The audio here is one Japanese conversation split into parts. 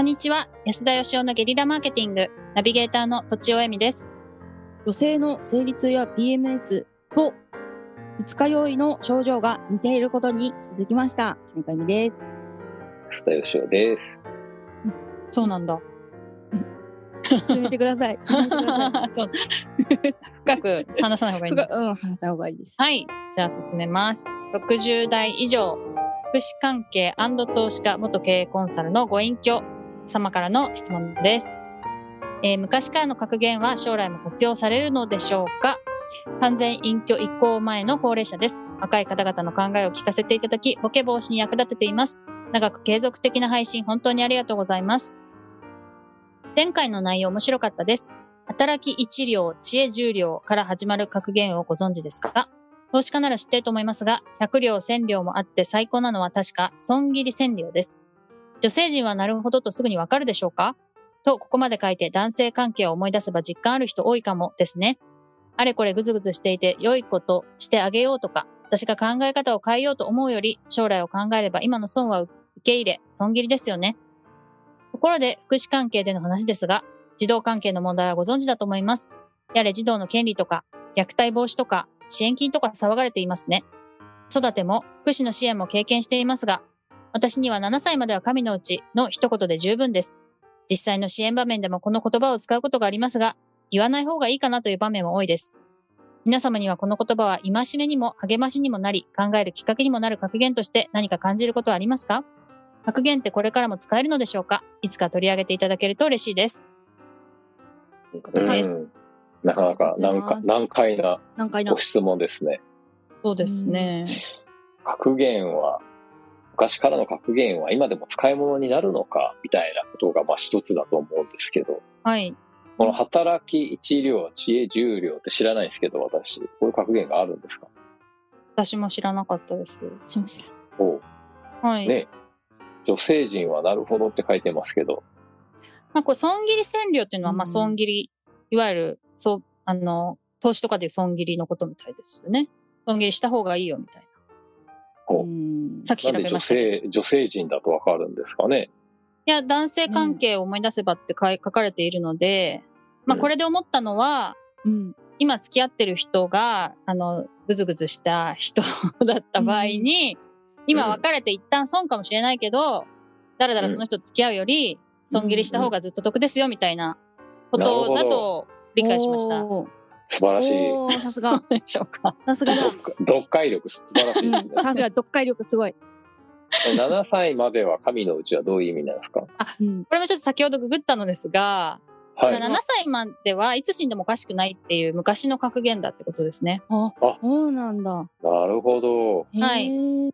こんにちは。安田義雄のゲリラマーケティング、ナビゲーターのとちおえみです。女性の生理痛や PMS と二日酔いの症状が似ていることに気づきました。金子由美です。須田義雄です。そうなんだ。進めてください。進めてください。そう。深く話さない方がいいんだ。深うん、話した方がいいです。はい。じゃあ進めます。60代以上、福祉関係投資家元経営コンサルのご隠居様からの質問です。えー昔からの格言は将来も活用されるのでしょうか？完全隠居移行前の高齢者です。若い方々の考えを聞かせていただき、ボケ防止に役立てています。長く継続的な配信、本当にありがとうございます。前回の内容面白かったです。働き一両、知恵十両から始まる格言をご存知ですか？投資家なら知っていると思いますが、100両、1000両もあって最高なのは確か損切り1000両です。女性陣はなるほどとすぐにわかるでしょうか？と、ここまで書いて男性関係を思い出せば実感ある人多いかもですね。あれこれぐずぐずしていて良いことしてあげようとか、私が考え方を変えようと思うより、将来を考えれば今の損は受け入れ、損切りですよね。ところで、福祉関係での話ですが、児童関係の問題はご存知だと思います。やれ児童の権利とか、虐待防止とか、支援金とか騒がれていますね。育ても福祉の支援も経験していますが、私には7歳までは神のうちの一言で十分です。実際の支援場面でもこの言葉を使うことがありますが、言わない方がいいかなという場面も多いです。皆様にはこの言葉は戒めにも励ましにもなり、考えるきっかけにもなる格言として何か感じることはありますか？格言ってこれからも使えるのでしょうか？いつか取り上げていただけると嬉しいです。ということです。うんなかなか難解難解なご。質問ですね。そうですね。格言は、昔からの格言は今でも使い物になるのかみたいなことがまあ一つだと思うんですけど、はい。この働き一両、知恵十両って知らないんですけど、私、こういう格言があるんですか？私も知らなかったです。しましおはい。ね女性陣はなるほどって書いてますけど、まあ、これ、損切り占領っていうのは、うんまあ、損切り、いわゆる、そう、あの、投資とかでいう損切りのことみたいですよね。損切りした方がいいよ、みたいな。おうん。さっき調べましたけど。い性、女性陣だとわかるんですかね？や、男性関係を思い出せばって書い書かれているので、まあ、うんこれで思ったのは、うん。今付き合ってる人が、あの、ぐずぐずした人 だった場合に、今別れて一旦損かもしれないけど、だらだらその人と付き合うより、損切りした方がずっと得ですよ、みたいなことだと理解しました。どおー素晴らしい。さすが。うでしょうか。さすがだ。読読解力素晴らしうんいですね。さすが、読解力すごい。7歳までは神のうちはどういう意味なんですか？うん。これもちょっと先ほどググったのですが、はい。7歳まではいつ死んでもおかしくないっていう昔の格言だってことですね。ああ、そうなんだ。なるほど。はい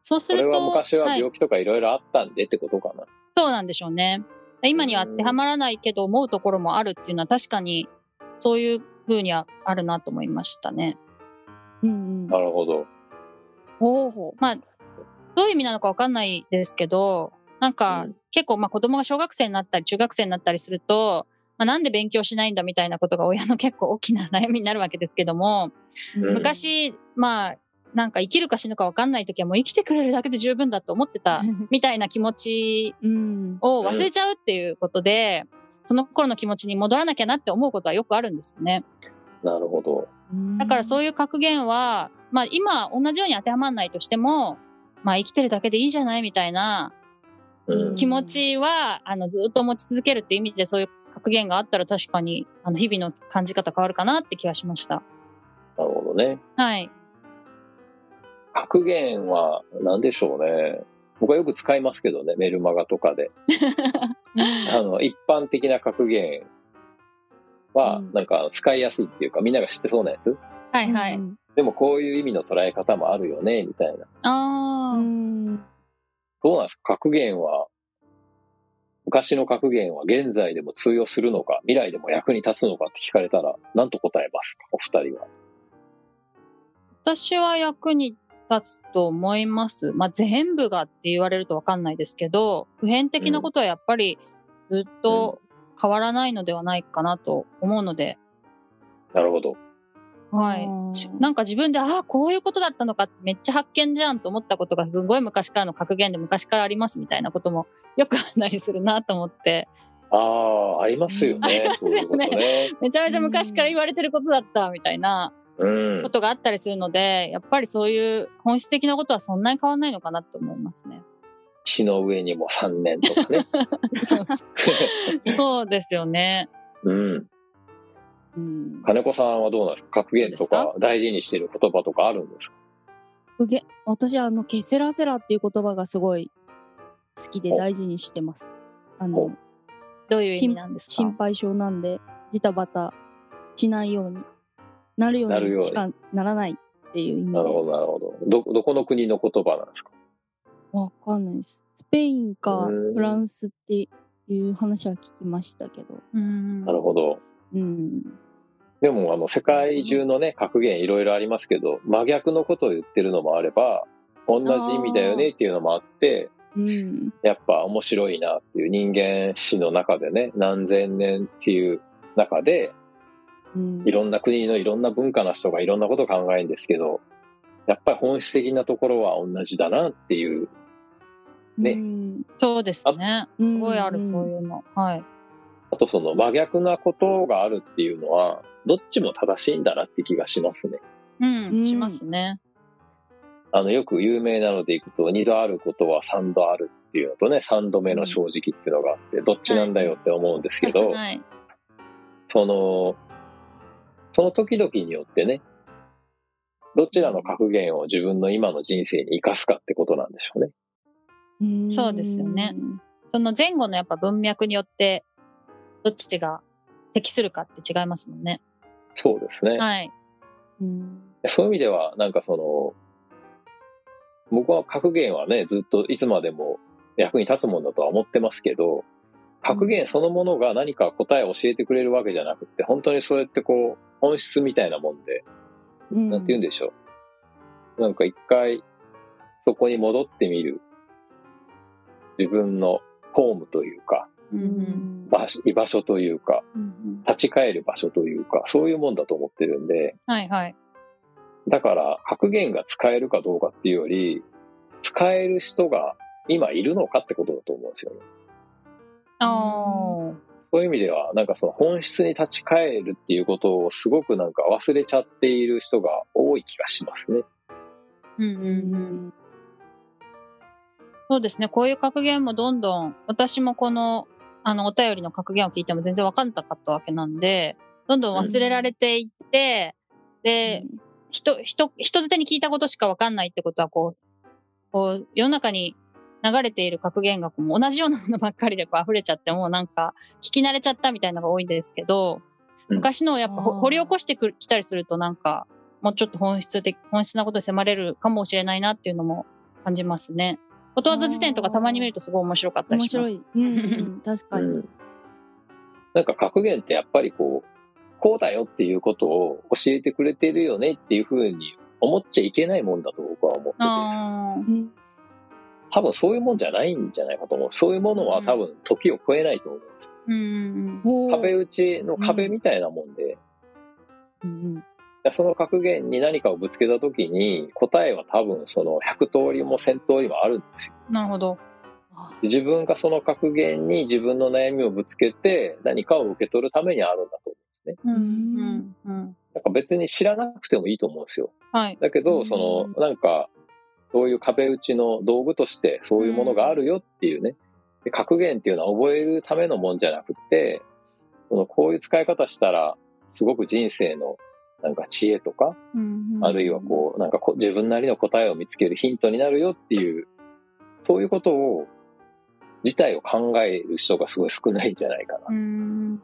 そうすると、それは昔ははい病気とかいろいろあったんでってことかな。そうなんでしょうね。今には当てはまらないけど思うところもあるっていうのは確かにそういう風にはあるなと思いましたね。うんうん。なるほど。ほうほう。まあ、どういう意味なのかわかんないですけど、なんか、うん結構まあ子供が小学生になったり中学生になったりすると、まあ、なんで勉強しないんだみたいなことが親の結構大きな悩みになるわけですけども、うん昔、まあ、なんか生きるか死ぬかわかんない時はもう生きてくれるだけで十分だと思ってた みたいな気持ちうん。を忘れちゃうっていうことで、その頃の気持ちに戻らなきゃなって思うことはよくあるんですよね。なるほど。だからそういいう格言は、まあ今同じように当てはまらないとしても、まあ生きてるだけでいいじゃないみたいなうん。気持ちは、あのずっと持ち続けるっていう意味でそういう格言があったら確かにあの日々の感じ方変わるかなって気がしました。なるほどね。はい。格言は何でしょうね。僕はよく使いますけどね、メルマガとかで。あの、一般的な格言はうん、なんか使いやすいっていうか、みんなが知ってそうなやつ。はいはい。うんでもこういう意味の捉え方もあるよね、みたいな。ああ、うん。どうなんですか？格言は、昔の格言は現在でも通用するのか、未来でも役に立つのかって聞かれたら、何と答えますか？お二人は。私は役に立つと思います。まあ全部がって言われるとわかんないですけど、普遍的なことはやっぱりずっと変わらないのではないかなと思うので、なるほど。はいなんか自分で、ああ、こういうことだったのかってめっちゃ発見じゃんと思ったことがすごい昔からの格言で昔からありますみたいなこともよくあったりするなと思って、ああ、ありますよね。ありますよね。めちゃめちゃ昔から言われてることだったみたいなうんこ。とがあったりするので、やっぱりそういう本質的なことはそんなに変わんないのかなと思いますね。血の上にも3年とかね。そ うそうですよね。うん。うん。金子さんはどうなんですか？格言とか大事にしてる言葉とかあるんですか？うげ私、あの、ケセラセラっていう言葉がすごい好きでお大事にしてます。あおの、どういう意味なんですか？心配性なんで、ジタバタしないようになるよなるようにしかならないっていう意味で。なるほど、なるほど。ど、どこの国の言葉なんですか？わかんないです。スペインかうんフランスっていう話は聞きましたけど。うんなるほど。うん。でも、あの、世界中のね、格言いろいろありますけど、真逆のことを言ってるのもあれば、同じ意味だよねっていうのもあって、うん。やっぱ面白いなっていう人間史の中でね、何千年っていう中で、うん。いろんな国のいろんな文化の人がいろんなことを考えるんですけど、やっぱり本質的なところは同じだなっていう。ねうんそうですね。あすごいある、うんそういうの。はい。あとその真逆なことがあるっていうのは、どっちも正しいんだなって気がしますね。うん、うんしますね。あの、よく有名なのでいくと、二度あることは三度あるっていうのとね、三度目の正直っていうのがあって、どっちなんだよって思うんですけど、はい。その、その時々によってね、どちらの格言を自分の今の人生に生かすかってことなんでしょうね。うんそうですよねその前後のやっぱ文脈によって、どっちが適するかって違いますもんね。そうですね。はい。うん。そういう意味では、なんかその、僕は格言はね、ずっといつまでも役に立つもんだとは思ってますけど、格言そのものが何か答えを教えてくれるわけじゃなくって、本当にそうやってこう、本質みたいなもんで、うんなんて言うんでしょう。なんか一回、そこに戻ってみる、自分のホームというか、ううんん。場所居場所というか、うん立ち返る場所というか、そういうもんだと思ってるんで、はいはい。だから格言が使えるかどうかっていうより、使える人が今いるのかってことだと思うんですよね。あそういう意味では、なんかその本質に立ち返るっていうことをすごくなんか忘れちゃっている人が多い気がしますね。あ。うんうんううん。ん。そうですね。こういう格言もどんどん、私もこの、あの、お便りの格言を聞いても全然わかんなかったわけなんで、どんどん忘れられていって、で、人、人、人づてに聞いたことしかわかんないってことは、こう、こう、世の中に流れている格言がこうもう同じようなものばっかりでこう溢れちゃって、もうなんか、聞き慣れちゃったみたいなのが多いんですけど、うん昔のをやっぱ掘り起こしてきたりするとなんか、もうちょっと本質的、本質なことに迫れるかもしれないなっていうのも感じますね。ことわざ辞典とかたまに見るとすごい面白かったり面します。白い。うんうん。確かに。うん。なんか格言ってやっぱりこう、こうだよっていうことを教えてくれてるよねっていうふうに思っちゃいけないもんだと僕は思ってて、多分そういうもんじゃないんじゃないかと思う。そういうものは多分時を超えないと思うんですよ。うん壁打ちの壁みたいなもんで、うんその格言に何かをぶつけた時に答えは多分その100通りも1000通りもあるんですよ。うん。なるほど。自分がその格言に自分の悩みをぶつけて何かを受け取るためにあるんだと思うんですね。うんうんうん。なんか別に知らなくてもいいと思うんですよ。はい。だけど、うんそのなんかそういう壁打ちの道具としてそういうものがあるよっていうね。で格言っていうのは覚えるためのもんじゃなくて、そのこういう使い方したらすごく人生のなんか知恵とか、うんうんあるいはこう、なんかこ自分なりの答えを見つけるヒントになるよっていう、そういうことを、自体を考える人がすごい少ないんじゃないかな。うん。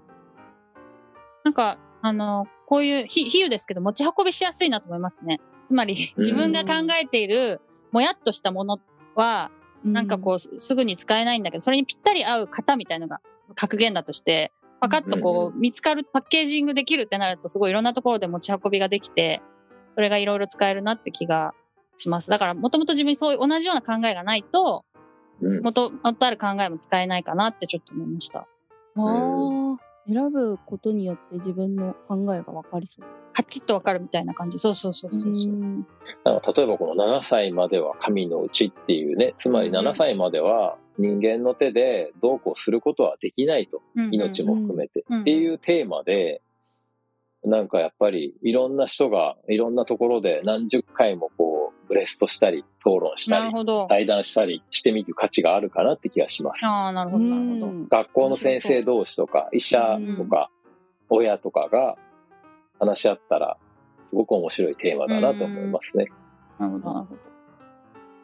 なんか、あの、こういう比比喩ですけど、持ち運びしやすいなと思いますね。つまり、自分が考えている、もやっとしたものは、なんかこう、すすぐに使えないんだけど、それにぴったり合う型みたいのが格言だとして、パカッとこう、見つかる、パッケージングできるってなると、すごいいろんなところで持ち運びができて、それがいろいろ使えるなって気がします。だから、もともと自分にそういう同じような考えがないと、うん。元々ある考えも使えないかなってちょっと思いました。ああ、選ぶことによって自分の考えが分かりそう。カチッとわかるみたいな感じ。そうそうそうそうそう。んあの例えばこの7歳までは神のうちっていうね、つまりうん7歳までは人間の手でどうこうすることはできないと。うんうん命も含めて、うんっていうテーマで、なんかやっぱりいろんな人がいろんなところで何十回もこうブレストしたり討論したり。対談したりしてみる価値があるかなって気がします。ああ、なるほど、なるほど。うん学校の先生同士とか医者とか親とかが話し合ったらすごく面白いテーマだなと思いますね。なるほど、なるほど。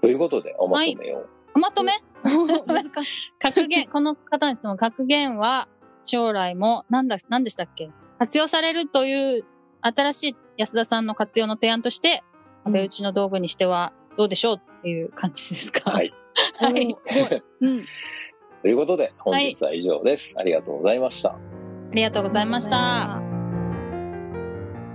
ということでおまとめを。おまとめ？難しい。格言、この方の質問、格言は将来も、なんだ、なんでしたっけ？活用されるという新しい安田さんの活用の提案として、うん壁打ちの道具にしてはどうでしょうっていう感じですか？はい。はい。すごい。うん。ということで本日は以上です。ありがとうございました。ありがとうございました。